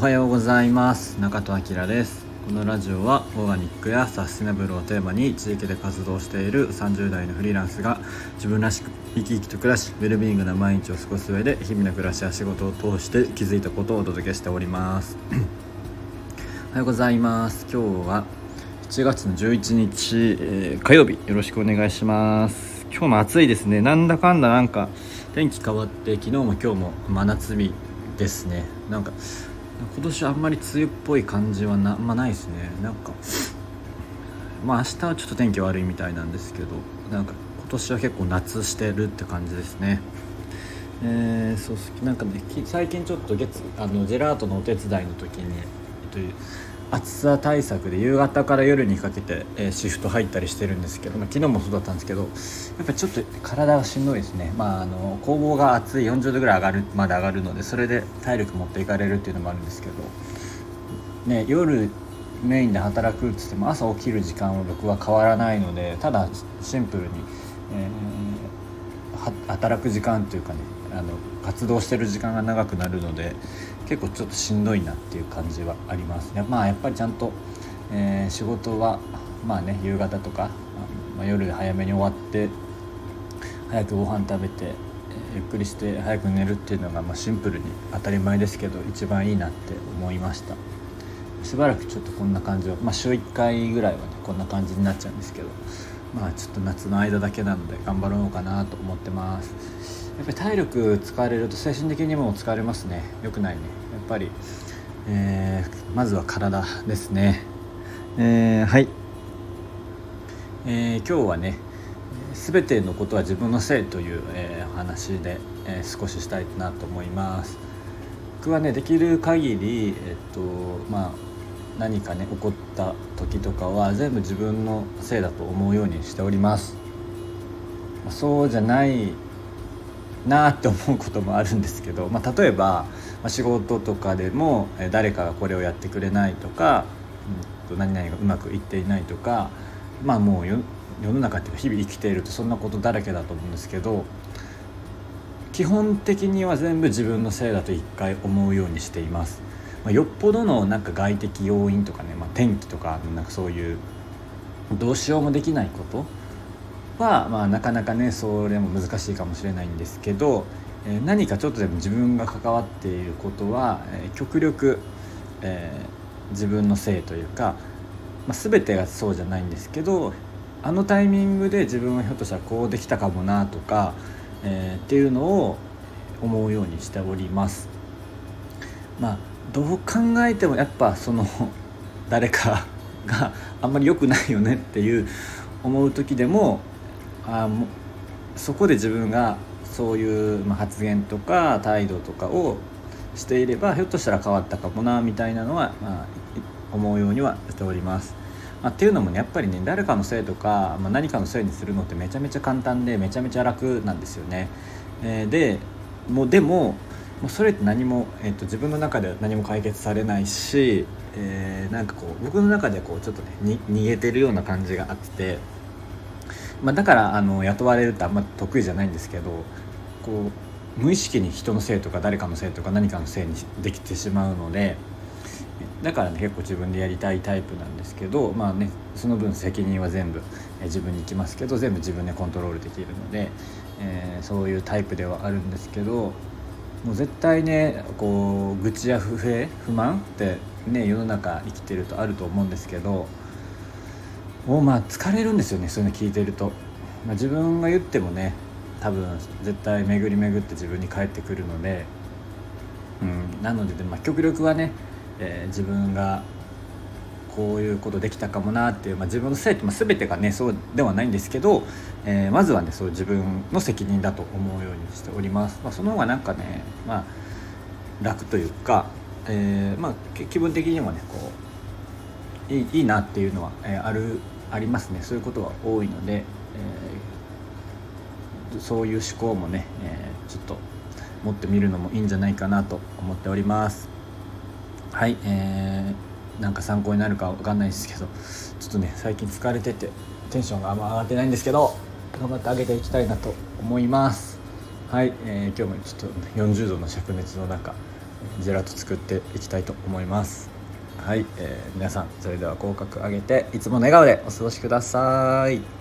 おはようございます。中戸明です。このラジオはオーガニックやサステナブルをテーマに地域で活動している30代のフリーランスが自分らしく生き生きと暮らしウェルビーイングな毎日を過ごす上で日々の暮らしや仕事を通して気づいたことをお届けしております。おはようございます。今日は7月の11日、えー、火曜日。よろしくお願いします。今日も暑いですね。なんだかんだなんか天気変わって昨日も今日も真夏日ですね。なんか今年あんまり梅雨っぽい感じはなあんまないですね。なんかまあ明日はちょっと天気悪いみたいなんですけどなんか今年は結構夏してるって感じですね。えー、そうなんかね最近ちょっと月あのジェラートのお手伝いの時に、という、暑さ対策で夕方から夜にかけて、え、シフト入ったりしてるんですけど、まあ、昨日もそうだったんですけどやっぱちょっと体がしんどいですね、まあ、あの工房が暑い40度ぐらい上がるまで上がるのでそれで体力持っていかれるっていうのもあるんですけど、ね、夜メインで働くっつっても朝起きる時間は僕は変わらないのでただシンプルに、えー、働く時間というかねあの活動してる時間が長くなるので結構ちょっとしんどいなっていう感じはあります。や,、まあ、やっぱりちゃんと、えー、仕事はまあね夕方とか、まあ、夜早めに終わって早くご飯食べて、え、ゆっくりして早く寝るっていうのが、まあ、シンプルに当たり前ですけど一番いいなって思いました。しばらくちょっとこんな感じを、まあ、週1回ぐらいはねこんな感じになっちゃうんですけど。まあちょっと夏の間だけなので頑張ろうかなと思ってます。やっぱり体力使われると精神的にも疲れますね。よくないね。やっぱり、えー、まずは体ですね。えー、はい、えー、今日はね全てのことは自分のせいという、えー、話で、えー、少ししたいなと思います。僕はねできる限りえっとまあ何かね起こった時とかは全部自分のせいだと思うようにしておりますそうじゃないなって思うこともあるんですけど、まあ、例えば、ま、仕事とかでも誰かがこれをやってくれないとか、うん、何々がうまくいっていないとかまあもう世の中っていうか日々生きているとそんなことだらけだと思うんですけど基本的には全部自分のせいだと一回思うようにしています。まあ、よっぽどのなんか外的要因とかね、まあ、天気とかなんかそういうどうしようもできないことは、まあ、なかなかねそれも難しいかもしれないんですけど、えー、何かちょっとでも自分が関わっていることは、えー、極力、えー、自分のせいというか、まあ、全てがそうじゃないんですけどあのタイミングで自分はひょっとしたらこうできたかもなとか、えー、っていうのを思うようにしております。まあどう考えてもやっぱその誰かがあんまり良くないよねっていう思う時でもあもそこで自分がそういう、発言とか態度とかをしていればひょっとしたら変わったかもなみたいなのは、まあ、思うようにはしております。まあ、っていうのもねやっぱりね誰かのせいとか、まあ、何かのせいにするのってめちゃめちゃ簡単でめちゃめちゃ楽なんですよね。えー、でもうでももうそれって何も、えーと、自分の中では何も解決されないし、えー、なんかこう僕の中でこうちょっとね逃げてるような感じがあって。まあ、だからあの雇われるってあんま得意じゃないんですけどこう無意識に人のせいとか誰かのせいとか何かのせいにできてしまうのでだからね結構自分でやりたいタイプなんですけどまあねその分責任は全部自分に行きますけど全部自分でコントロールできるので、えー、そういうタイプではあるんですけどもう絶対ねこう愚痴や不平不満ってね世の中生きてるとあると思うんですけどもうまあ疲れるんですよねそういうの聞いてると、まあ、自分が言ってもね多分絶対巡り巡って自分に返ってくるので、うん、なので、まあ、極力はね、えー、自分がこういうことできたかもなっていう、まあ、自分のせいって、ま、全てがねそうではないんですけど、えー、まずはねそう自分の責任だと思うようにしております、まあ、その方がなんかね、まあ、楽というか、えーまあ、気分的にもねこういいいいなっていうのは、えー、あるありますね。そういうことは多いので、えー、そういう思考もね、え、ちょっと持ってみるのもいいんじゃないかなと思っております。はい、えー、なんか参考になるかわかんないですけどちょっとね最近疲れててテンションがあんま上がってないんですけど頑張ってあげていきたいなと思います。はい、えー、今日もちょっと40度の灼熱の中ジェラート作っていきたいと思います。はい、えー、皆さんそれでは口角上げていつもの笑顔でお過ごしください。